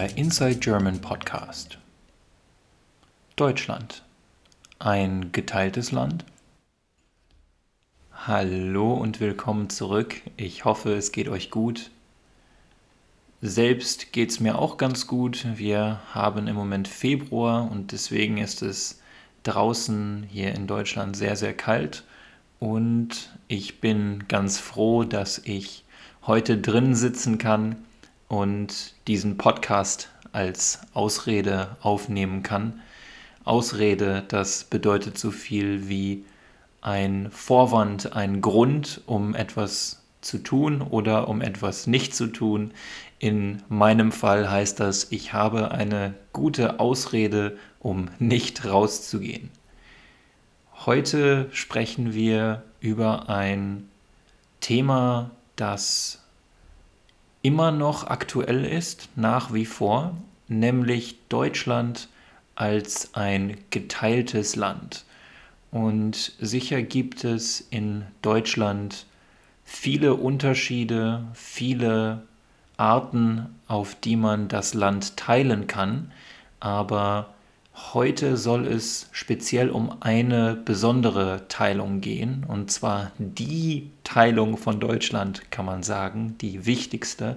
Der Inside German Podcast. Deutschland. Ein geteiltes Land? Hallo und willkommen zurück. Ich hoffe, es geht euch gut. Selbst geht es mir auch ganz gut. Wir haben im Moment Februar und deswegen ist es draußen hier in Deutschland sehr, sehr kalt. Und ich bin ganz froh, dass ich heute drin sitzen kann und diesen Podcast als Ausrede aufnehmen kann. Ausrede, das bedeutet so viel wie ein Vorwand, ein Grund, um etwas zu tun oder um etwas nicht zu tun. In meinem Fall heißt das, ich habe eine gute Ausrede, um nicht rauszugehen. Heute sprechen wir über ein Thema, das immer noch aktuell ist, nach wie vor, nämlich Deutschland als ein geteiltes Land. Und sicher gibt es in Deutschland viele Unterschiede, viele Arten, auf die man das Land teilen kann, aber Heute soll es speziell um eine besondere Teilung gehen, und zwar die Teilung von Deutschland, kann man sagen, die wichtigste,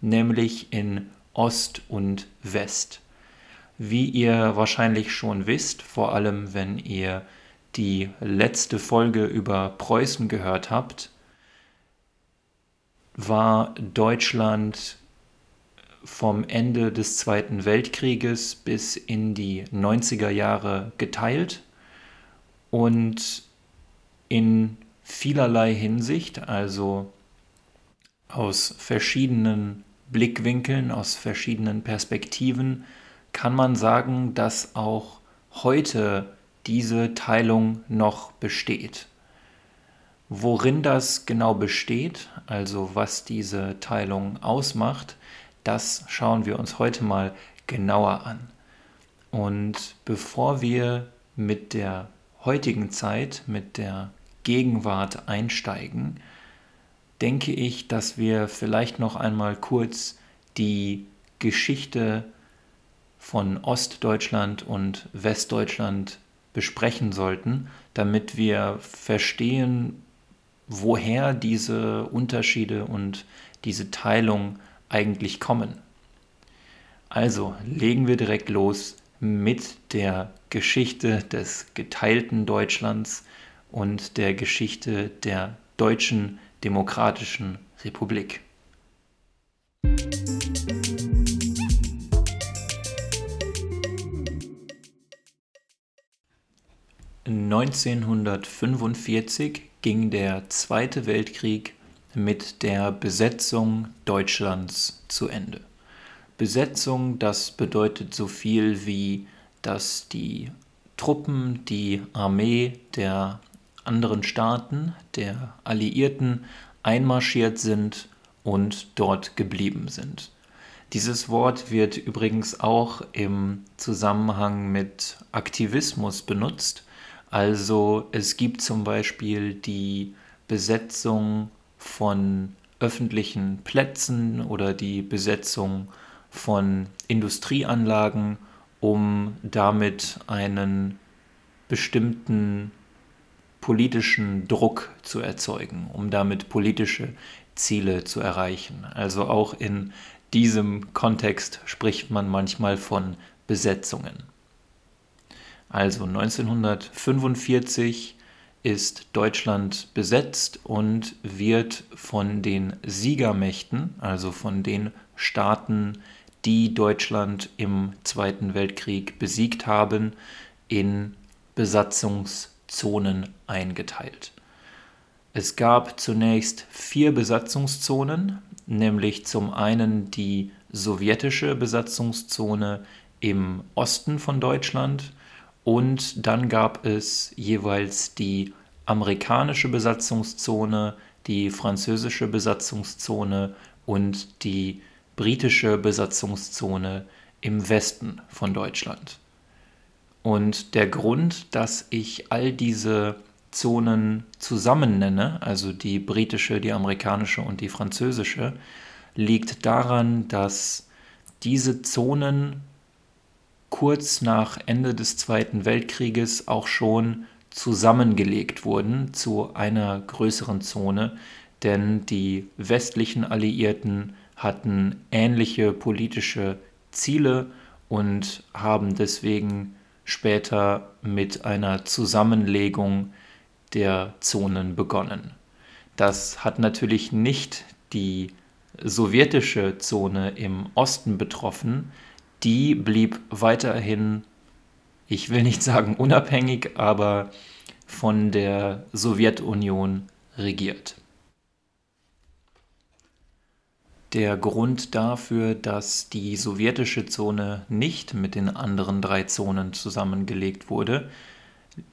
nämlich in Ost und West. Wie ihr wahrscheinlich schon wisst, vor allem wenn ihr die letzte Folge über Preußen gehört habt, war Deutschland vom Ende des Zweiten Weltkrieges bis in die 90er Jahre geteilt und in vielerlei Hinsicht, also aus verschiedenen Blickwinkeln, aus verschiedenen Perspektiven, kann man sagen, dass auch heute diese Teilung noch besteht. Worin das genau besteht, also was diese Teilung ausmacht, das schauen wir uns heute mal genauer an. Und bevor wir mit der heutigen Zeit, mit der Gegenwart einsteigen, denke ich, dass wir vielleicht noch einmal kurz die Geschichte von Ostdeutschland und Westdeutschland besprechen sollten, damit wir verstehen, woher diese Unterschiede und diese Teilung eigentlich kommen. Also legen wir direkt los mit der Geschichte des geteilten Deutschlands und der Geschichte der Deutschen Demokratischen Republik. 1945 ging der Zweite Weltkrieg mit der Besetzung Deutschlands zu Ende. Besetzung, das bedeutet so viel wie, dass die Truppen, die Armee der anderen Staaten, der Alliierten, einmarschiert sind und dort geblieben sind. Dieses Wort wird übrigens auch im Zusammenhang mit Aktivismus benutzt. Also es gibt zum Beispiel die Besetzung von öffentlichen Plätzen oder die Besetzung von Industrieanlagen, um damit einen bestimmten politischen Druck zu erzeugen, um damit politische Ziele zu erreichen. Also auch in diesem Kontext spricht man manchmal von Besetzungen. Also 1945 ist Deutschland besetzt und wird von den Siegermächten, also von den Staaten, die Deutschland im Zweiten Weltkrieg besiegt haben, in Besatzungszonen eingeteilt. Es gab zunächst vier Besatzungszonen, nämlich zum einen die sowjetische Besatzungszone im Osten von Deutschland, und dann gab es jeweils die amerikanische Besatzungszone, die französische Besatzungszone und die britische Besatzungszone im Westen von Deutschland. Und der Grund, dass ich all diese Zonen zusammen nenne, also die britische, die amerikanische und die französische, liegt daran, dass diese Zonen kurz nach Ende des Zweiten Weltkrieges auch schon zusammengelegt wurden zu einer größeren Zone, denn die westlichen Alliierten hatten ähnliche politische Ziele und haben deswegen später mit einer Zusammenlegung der Zonen begonnen. Das hat natürlich nicht die sowjetische Zone im Osten betroffen, die blieb weiterhin, ich will nicht sagen unabhängig, aber von der Sowjetunion regiert. Der Grund dafür, dass die sowjetische Zone nicht mit den anderen drei Zonen zusammengelegt wurde,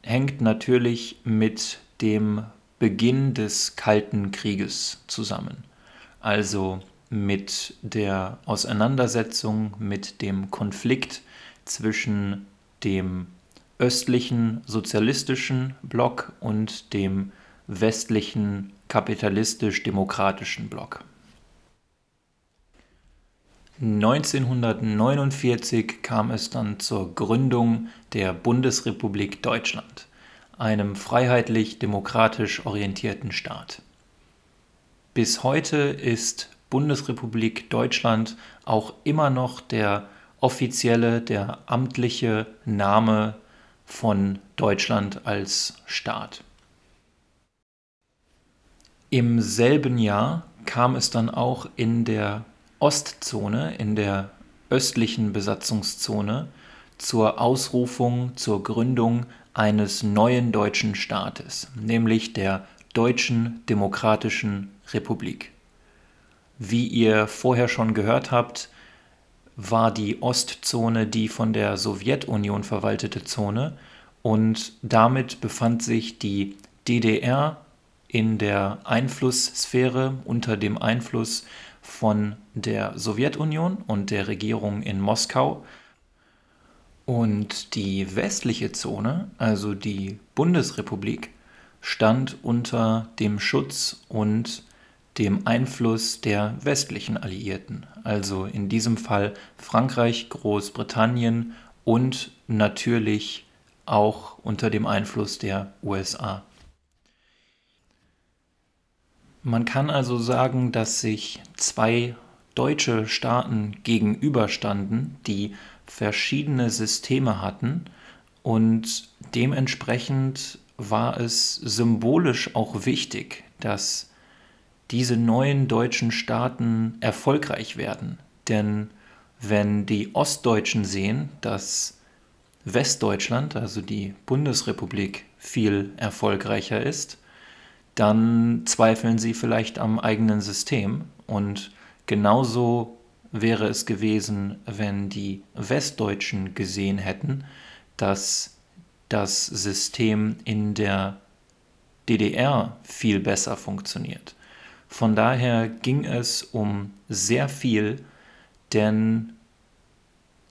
hängt natürlich mit dem Beginn des Kalten Krieges zusammen. Also mit der Auseinandersetzung, mit dem Konflikt zwischen dem östlichen sozialistischen Block und dem westlichen kapitalistisch-demokratischen Block. 1949 kam es dann zur Gründung der Bundesrepublik Deutschland, einem freiheitlich-demokratisch orientierten Staat. Bis heute ist Bundesrepublik Deutschland auch immer noch der offizielle, der amtliche Name von Deutschland als Staat. Im selben Jahr kam es dann auch in der Ostzone, in der östlichen Besatzungszone, zur Ausrufung, zur Gründung eines neuen deutschen Staates, nämlich der Deutschen Demokratischen Republik. Wie ihr vorher schon gehört habt, war die Ostzone die von der Sowjetunion verwaltete Zone und damit befand sich die DDR in der Einflusssphäre unter dem Einfluss von der Sowjetunion und der Regierung in Moskau. Und die westliche Zone, also die Bundesrepublik, stand unter dem Schutz und dem Einfluss der westlichen Alliierten, also in diesem Fall Frankreich, Großbritannien und natürlich auch unter dem Einfluss der USA. Man kann also sagen, dass sich zwei deutsche Staaten gegenüberstanden, die verschiedene Systeme hatten und dementsprechend war es symbolisch auch wichtig, dass diese neuen deutschen Staaten erfolgreich werden. Denn wenn die Ostdeutschen sehen, dass Westdeutschland, also die Bundesrepublik, viel erfolgreicher ist, dann zweifeln sie vielleicht am eigenen System. Und genauso wäre es gewesen, wenn die Westdeutschen gesehen hätten, dass das System in der DDR viel besser funktioniert. Von daher ging es um sehr viel, denn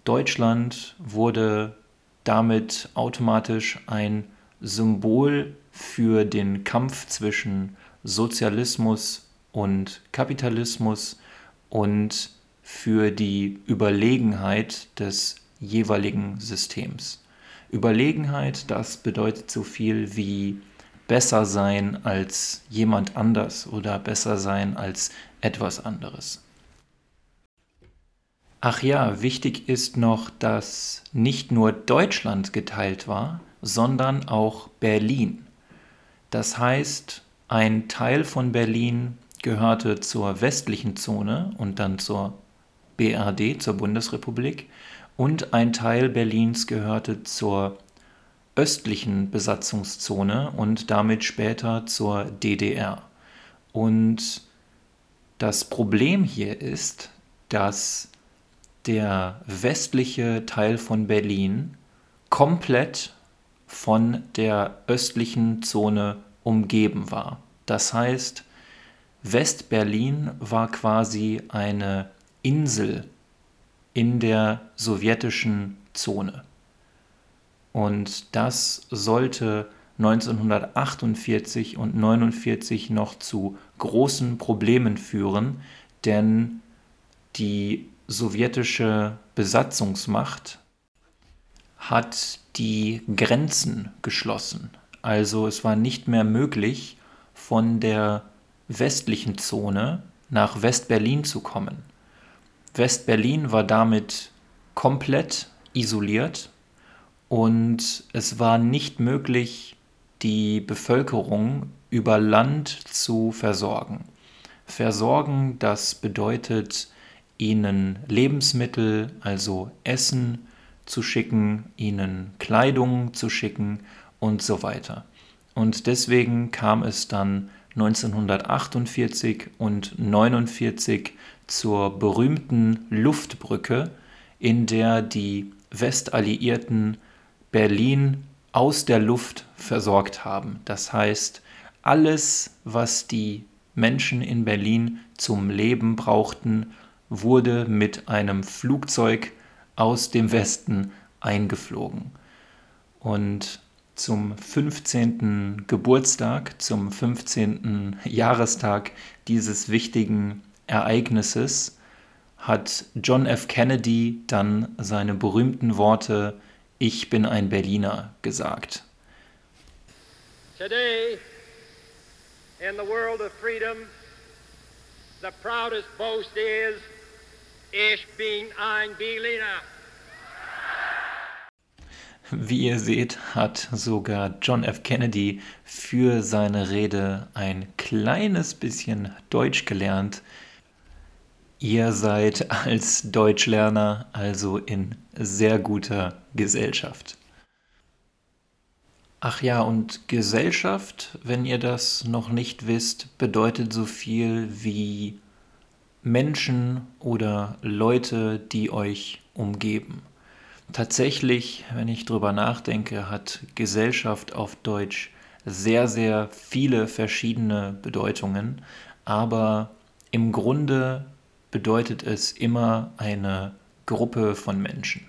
Deutschland wurde damit automatisch ein Symbol für den Kampf zwischen Sozialismus und Kapitalismus und für die Überlegenheit des jeweiligen Systems. Überlegenheit, das bedeutet so viel wie besser sein als jemand anders oder besser sein als etwas anderes. Ach ja, wichtig ist noch, dass nicht nur Deutschland geteilt war, sondern auch Berlin. Das heißt, ein Teil von Berlin gehörte zur westlichen Zone und dann zur BRD, zur Bundesrepublik, und ein Teil Berlins gehörte zur östlichen Besatzungszone und damit später zur DDR. Und das Problem hier ist, dass der westliche Teil von Berlin komplett von der östlichen Zone umgeben war. Das heißt, West-Berlin war quasi eine Insel in der sowjetischen Zone. Und das sollte 1948 und 1949 noch zu großen Problemen führen, denn die sowjetische Besatzungsmacht hat die Grenzen geschlossen. Also es war nicht mehr möglich, von der westlichen Zone nach West-Berlin zu kommen. West-Berlin war damit komplett isoliert und es war nicht möglich, die Bevölkerung über Land zu versorgen. Versorgen, das bedeutet ihnen Lebensmittel, also Essen zu schicken, ihnen Kleidung zu schicken und so weiter. Und deswegen kam es dann 1948 und 1949 zur berühmten Luftbrücke, in der die Westalliierten Berlin aus der Luft versorgt haben. Das heißt, alles, was die Menschen in Berlin zum Leben brauchten, wurde mit einem Flugzeug aus dem Westen eingeflogen. Und zum 15. Geburtstag, zum 15. Jahrestag dieses wichtigen Ereignisses hat John F. Kennedy dann seine berühmten Worte Ich bin ein Berliner gesagt. Today, in the world of freedom, the proudest boast is Ich bin ein Berliner. Wie ihr seht, hat sogar John F. Kennedy für seine Rede ein kleines bisschen Deutsch gelernt. Ihr seid als Deutschlerner also in sehr guter Gesellschaft. Ach ja, und Gesellschaft, wenn ihr das noch nicht wisst, bedeutet so viel wie Menschen oder Leute, die euch umgeben. Tatsächlich, wenn ich drüber nachdenke, hat Gesellschaft auf Deutsch sehr, sehr viele verschiedene Bedeutungen, aber im Grunde bedeutet es immer eine Gruppe von Menschen.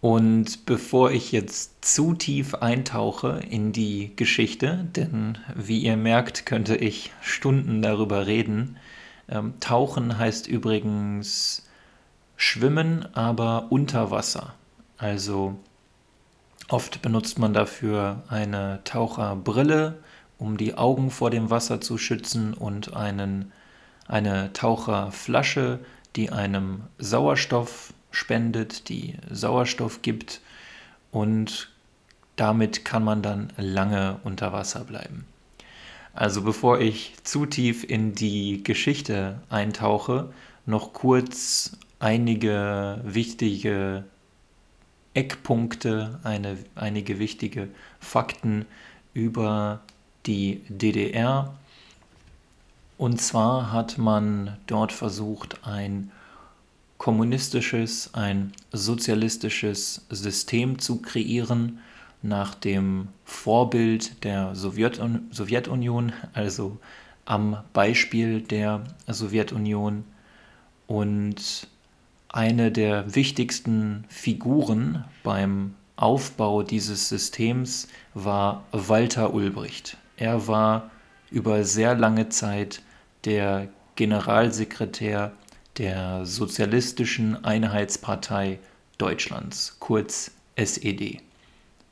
Und bevor ich jetzt zu tief eintauche in die Geschichte, denn wie ihr merkt, könnte ich Stunden darüber reden. Ähm, tauchen heißt übrigens schwimmen, aber unter Wasser. Also oft benutzt man dafür eine Taucherbrille, um die Augen vor dem Wasser zu schützen und einen, eine Taucherflasche, die einem Sauerstoff spendet, die Sauerstoff gibt und damit kann man dann lange unter Wasser bleiben. Also bevor ich zu tief in die Geschichte eintauche, noch kurz einige wichtige Eckpunkte, eine, einige wichtige Fakten über die DDR. Und zwar hat man dort versucht, ein kommunistisches, ein sozialistisches System zu kreieren nach dem Vorbild der Sowjetun Sowjetunion, also am Beispiel der Sowjetunion. Und eine der wichtigsten Figuren beim Aufbau dieses Systems war Walter Ulbricht. Er war über sehr lange Zeit der Generalsekretär der Sozialistischen Einheitspartei Deutschlands, kurz SED.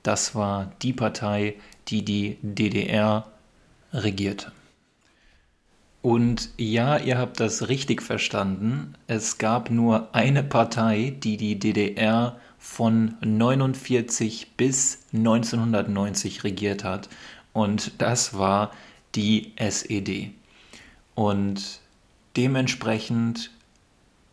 Das war die Partei, die die DDR regierte. Und ja, ihr habt das richtig verstanden. Es gab nur eine Partei, die die DDR von 49 bis 1990 regiert hat. Und das war die SED. Und dementsprechend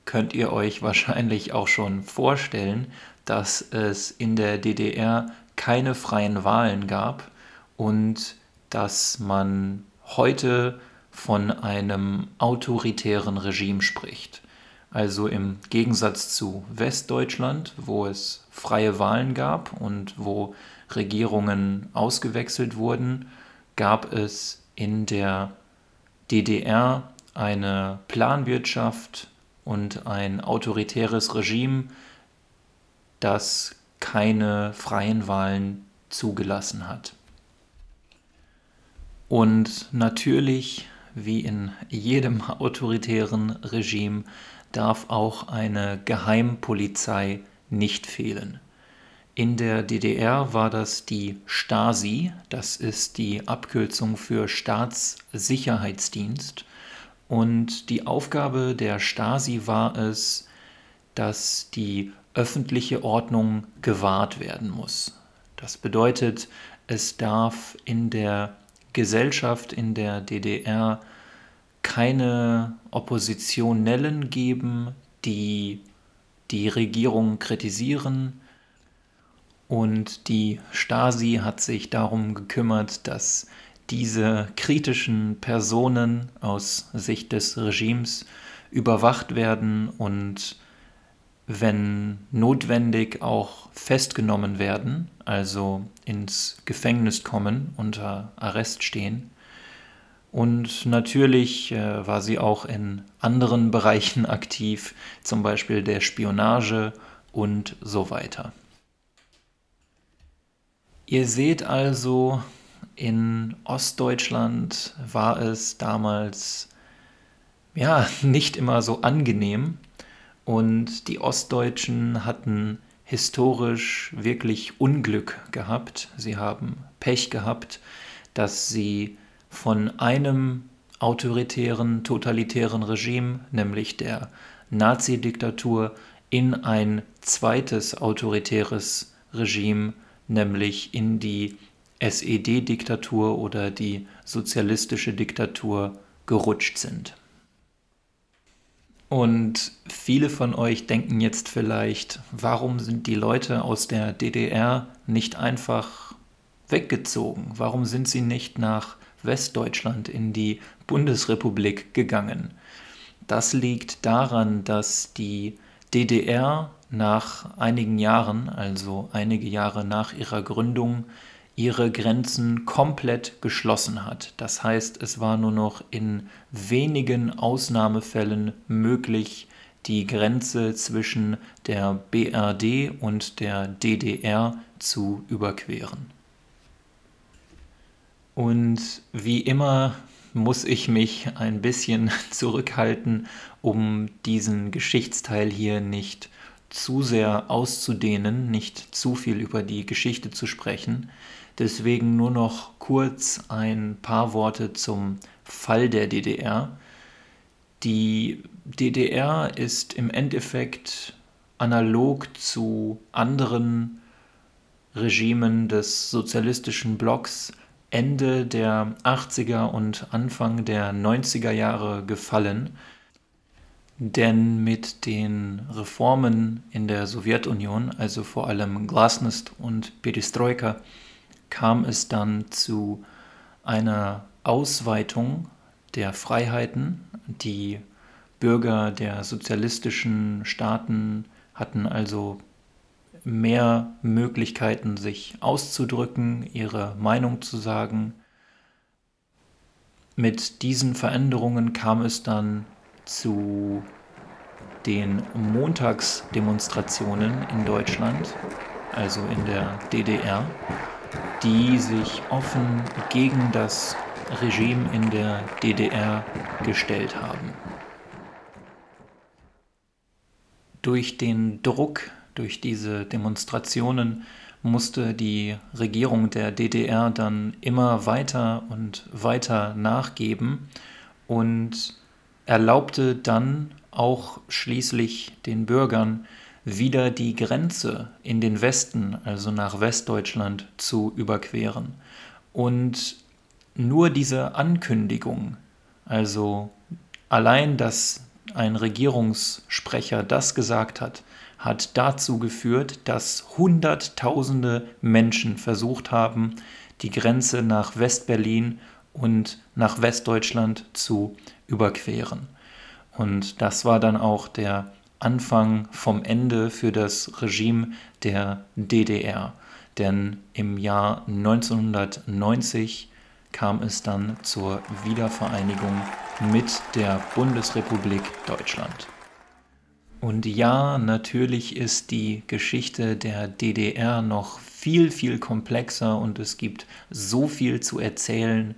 könnt ihr euch wahrscheinlich auch schon vorstellen, dass es in der DDR keine freien Wahlen gab und dass man heute von einem autoritären Regime spricht. Also im Gegensatz zu Westdeutschland, wo es freie Wahlen gab und wo Regierungen ausgewechselt wurden, gab es in der DDR eine Planwirtschaft und ein autoritäres Regime, das keine freien Wahlen zugelassen hat. Und natürlich, wie in jedem autoritären Regime darf auch eine Geheimpolizei nicht fehlen. In der DDR war das die Stasi, das ist die Abkürzung für Staatssicherheitsdienst. Und die Aufgabe der Stasi war es, dass die öffentliche Ordnung gewahrt werden muss. Das bedeutet, es darf in der Gesellschaft in der DDR keine Oppositionellen geben, die die Regierung kritisieren. Und die Stasi hat sich darum gekümmert, dass diese kritischen Personen aus Sicht des Regimes überwacht werden und wenn notwendig auch festgenommen werden, also ins Gefängnis kommen, unter Arrest stehen. Und natürlich äh, war sie auch in anderen Bereichen aktiv, zum Beispiel der Spionage und so weiter. Ihr seht also, in Ostdeutschland war es damals ja nicht immer so angenehm und die Ostdeutschen hatten historisch wirklich Unglück gehabt. Sie haben Pech gehabt, dass sie von einem autoritären, totalitären Regime, nämlich der Nazi-Diktatur, in ein zweites autoritäres Regime, nämlich in die SED-Diktatur oder die sozialistische Diktatur gerutscht sind. Und viele von euch denken jetzt vielleicht, warum sind die Leute aus der DDR nicht einfach weggezogen? Warum sind sie nicht nach Westdeutschland in die Bundesrepublik gegangen? Das liegt daran, dass die DDR nach einigen Jahren, also einige Jahre nach ihrer Gründung, ihre Grenzen komplett geschlossen hat. Das heißt, es war nur noch in wenigen Ausnahmefällen möglich, die Grenze zwischen der BRD und der DDR zu überqueren. Und wie immer muss ich mich ein bisschen zurückhalten, um diesen Geschichtsteil hier nicht zu sehr auszudehnen, nicht zu viel über die Geschichte zu sprechen. Deswegen nur noch kurz ein paar Worte zum Fall der DDR. Die DDR ist im Endeffekt analog zu anderen Regimen des sozialistischen Blocks Ende der 80er und Anfang der 90er Jahre gefallen. Denn mit den Reformen in der Sowjetunion, also vor allem Glasnost und Perestroika, kam es dann zu einer Ausweitung der Freiheiten. Die Bürger der sozialistischen Staaten hatten also mehr Möglichkeiten, sich auszudrücken, ihre Meinung zu sagen. Mit diesen Veränderungen kam es dann zu den Montagsdemonstrationen in Deutschland, also in der DDR die sich offen gegen das Regime in der DDR gestellt haben. Durch den Druck, durch diese Demonstrationen musste die Regierung der DDR dann immer weiter und weiter nachgeben und erlaubte dann auch schließlich den Bürgern wieder die Grenze in den Westen, also nach Westdeutschland, zu überqueren. Und nur diese Ankündigung, also allein, dass ein Regierungssprecher das gesagt hat, hat dazu geführt, dass Hunderttausende Menschen versucht haben, die Grenze nach Westberlin und nach Westdeutschland zu überqueren. Und das war dann auch der Anfang vom Ende für das Regime der DDR. Denn im Jahr 1990 kam es dann zur Wiedervereinigung mit der Bundesrepublik Deutschland. Und ja, natürlich ist die Geschichte der DDR noch viel, viel komplexer und es gibt so viel zu erzählen.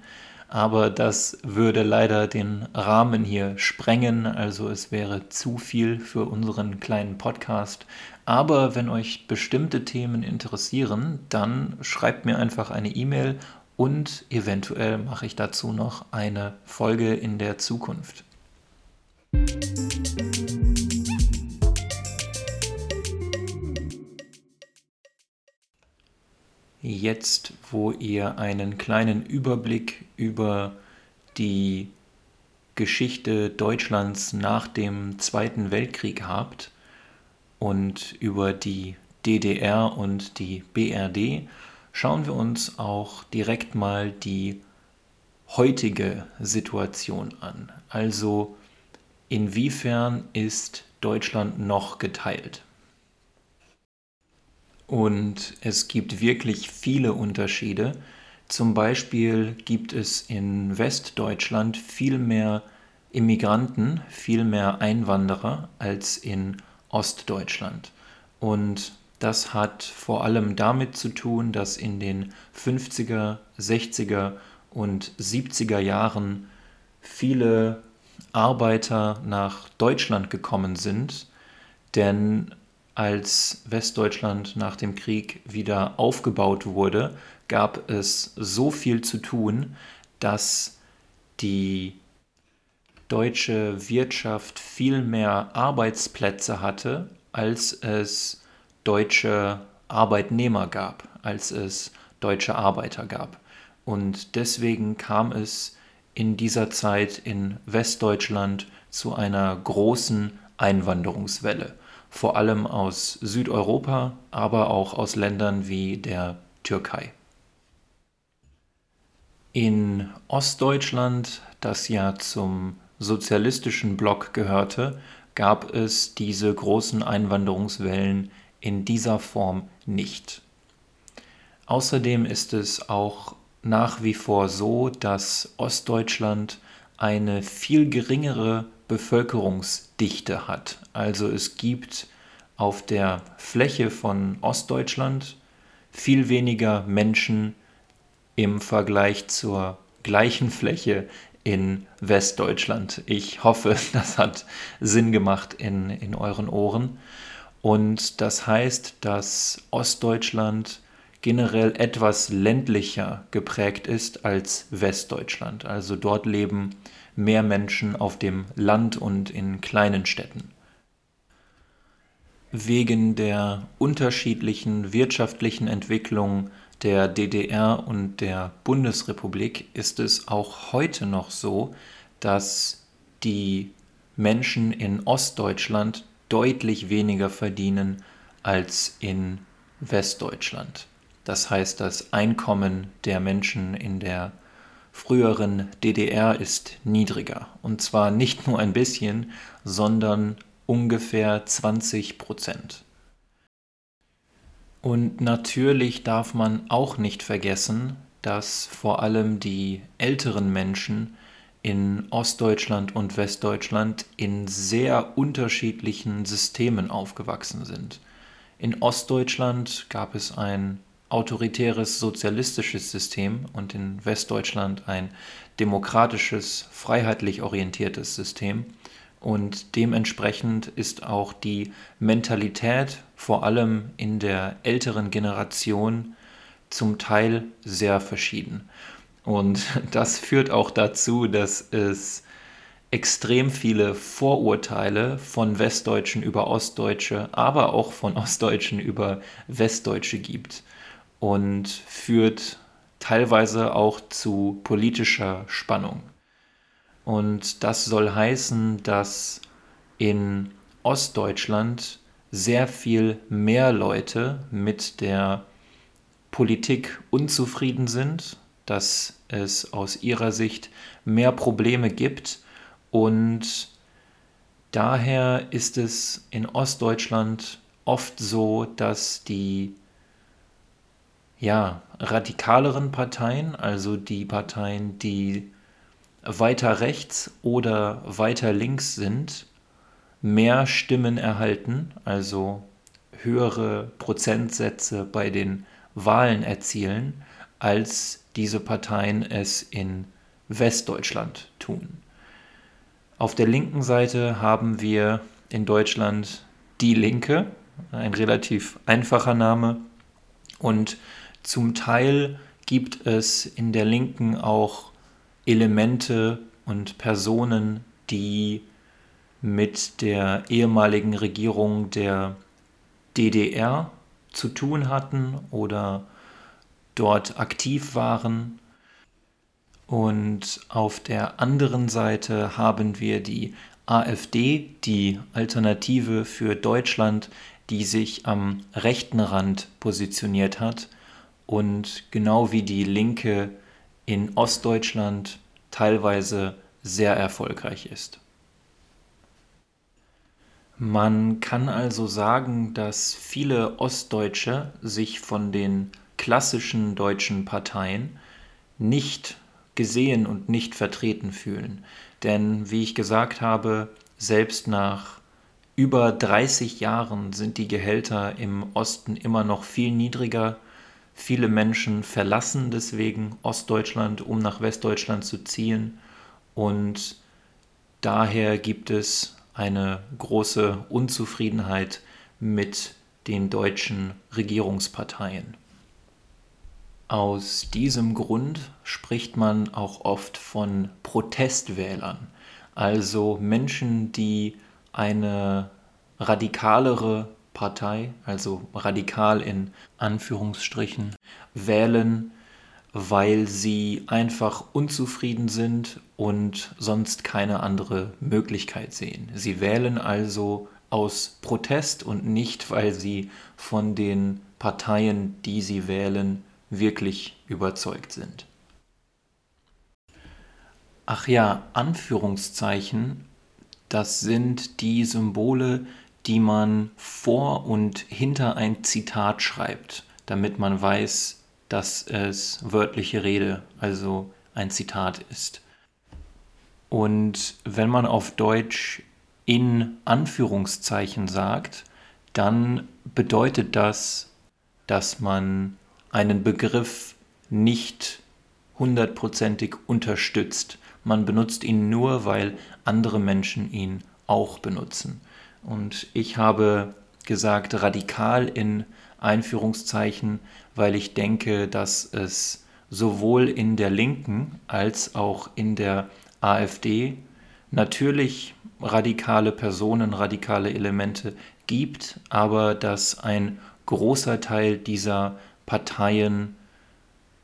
Aber das würde leider den Rahmen hier sprengen, also es wäre zu viel für unseren kleinen Podcast. Aber wenn euch bestimmte Themen interessieren, dann schreibt mir einfach eine E-Mail und eventuell mache ich dazu noch eine Folge in der Zukunft. Jetzt, wo ihr einen kleinen Überblick über die Geschichte Deutschlands nach dem Zweiten Weltkrieg habt und über die DDR und die BRD, schauen wir uns auch direkt mal die heutige Situation an. Also inwiefern ist Deutschland noch geteilt? Und es gibt wirklich viele Unterschiede. Zum Beispiel gibt es in Westdeutschland viel mehr Immigranten, viel mehr Einwanderer als in Ostdeutschland. Und das hat vor allem damit zu tun, dass in den 50er, 60er und 70er Jahren viele Arbeiter nach Deutschland gekommen sind, denn als Westdeutschland nach dem Krieg wieder aufgebaut wurde, gab es so viel zu tun, dass die deutsche Wirtschaft viel mehr Arbeitsplätze hatte, als es deutsche Arbeitnehmer gab, als es deutsche Arbeiter gab. Und deswegen kam es in dieser Zeit in Westdeutschland zu einer großen Einwanderungswelle vor allem aus Südeuropa, aber auch aus Ländern wie der Türkei. In Ostdeutschland, das ja zum sozialistischen Block gehörte, gab es diese großen Einwanderungswellen in dieser Form nicht. Außerdem ist es auch nach wie vor so, dass Ostdeutschland eine viel geringere Bevölkerungsdichte hat. Also es gibt auf der Fläche von Ostdeutschland viel weniger Menschen im Vergleich zur gleichen Fläche in Westdeutschland. Ich hoffe, das hat Sinn gemacht in, in euren Ohren. Und das heißt, dass Ostdeutschland generell etwas ländlicher geprägt ist als Westdeutschland. Also dort leben mehr Menschen auf dem Land und in kleinen Städten. Wegen der unterschiedlichen wirtschaftlichen Entwicklung der DDR und der Bundesrepublik ist es auch heute noch so, dass die Menschen in Ostdeutschland deutlich weniger verdienen als in Westdeutschland. Das heißt, das Einkommen der Menschen in der früheren DDR ist niedriger. Und zwar nicht nur ein bisschen, sondern ungefähr 20 Prozent. Und natürlich darf man auch nicht vergessen, dass vor allem die älteren Menschen in Ostdeutschland und Westdeutschland in sehr unterschiedlichen Systemen aufgewachsen sind. In Ostdeutschland gab es ein autoritäres sozialistisches System und in Westdeutschland ein demokratisches, freiheitlich orientiertes System. Und dementsprechend ist auch die Mentalität vor allem in der älteren Generation zum Teil sehr verschieden. Und das führt auch dazu, dass es extrem viele Vorurteile von Westdeutschen über Ostdeutsche, aber auch von Ostdeutschen über Westdeutsche gibt und führt teilweise auch zu politischer Spannung. Und das soll heißen, dass in Ostdeutschland sehr viel mehr Leute mit der Politik unzufrieden sind, dass es aus ihrer Sicht mehr Probleme gibt und daher ist es in Ostdeutschland oft so, dass die ja, radikaleren Parteien, also die Parteien, die weiter rechts oder weiter links sind, mehr Stimmen erhalten, also höhere Prozentsätze bei den Wahlen erzielen, als diese Parteien es in Westdeutschland tun. Auf der linken Seite haben wir in Deutschland die Linke, ein relativ einfacher Name. Und zum Teil gibt es in der Linken auch Elemente und Personen, die mit der ehemaligen Regierung der DDR zu tun hatten oder dort aktiv waren. Und auf der anderen Seite haben wir die AfD, die Alternative für Deutschland, die sich am rechten Rand positioniert hat und genau wie die Linke in Ostdeutschland teilweise sehr erfolgreich ist. Man kann also sagen, dass viele Ostdeutsche sich von den klassischen deutschen Parteien nicht gesehen und nicht vertreten fühlen. Denn wie ich gesagt habe, selbst nach über 30 Jahren sind die Gehälter im Osten immer noch viel niedriger. Viele Menschen verlassen deswegen Ostdeutschland, um nach Westdeutschland zu ziehen. Und daher gibt es eine große Unzufriedenheit mit den deutschen Regierungsparteien. Aus diesem Grund spricht man auch oft von Protestwählern, also Menschen, die eine radikalere Partei, also radikal in Anführungsstrichen, wählen, weil sie einfach unzufrieden sind und sonst keine andere Möglichkeit sehen. Sie wählen also aus Protest und nicht, weil sie von den Parteien, die sie wählen, wirklich überzeugt sind. Ach ja, Anführungszeichen, das sind die Symbole, die man vor und hinter ein Zitat schreibt, damit man weiß, dass es wörtliche Rede, also ein Zitat ist. Und wenn man auf Deutsch in Anführungszeichen sagt, dann bedeutet das, dass man einen Begriff nicht hundertprozentig unterstützt. Man benutzt ihn nur, weil andere Menschen ihn auch benutzen. Und ich habe gesagt radikal in Einführungszeichen, weil ich denke, dass es sowohl in der Linken als auch in der AfD natürlich radikale Personen, radikale Elemente gibt, aber dass ein großer Teil dieser Parteien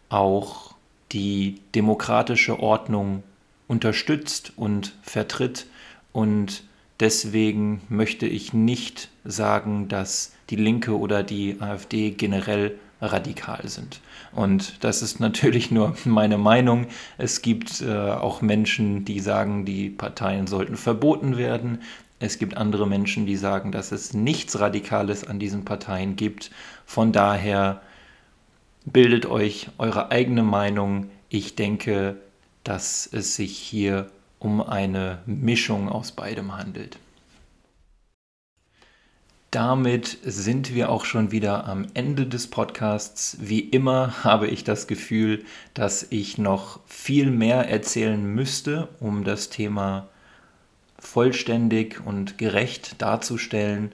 auch die demokratische Ordnung unterstützt und vertritt und deswegen möchte ich nicht sagen, dass die Linke oder die AfD generell radikal sind. Und das ist natürlich nur meine Meinung. Es gibt äh, auch Menschen, die sagen, die Parteien sollten verboten werden. Es gibt andere Menschen, die sagen, dass es nichts Radikales an diesen Parteien gibt. Von daher bildet euch eure eigene Meinung. Ich denke, dass es sich hier um eine Mischung aus beidem handelt damit sind wir auch schon wieder am Ende des Podcasts. Wie immer habe ich das Gefühl, dass ich noch viel mehr erzählen müsste, um das Thema vollständig und gerecht darzustellen.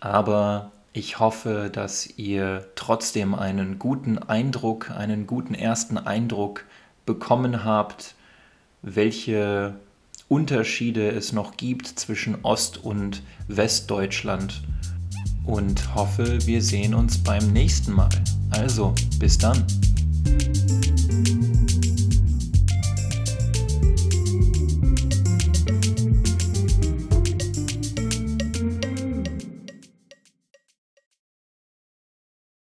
Aber ich hoffe, dass ihr trotzdem einen guten Eindruck, einen guten ersten Eindruck bekommen habt, welche Unterschiede es noch gibt zwischen Ost- und Westdeutschland und hoffe, wir sehen uns beim nächsten Mal. Also, bis dann.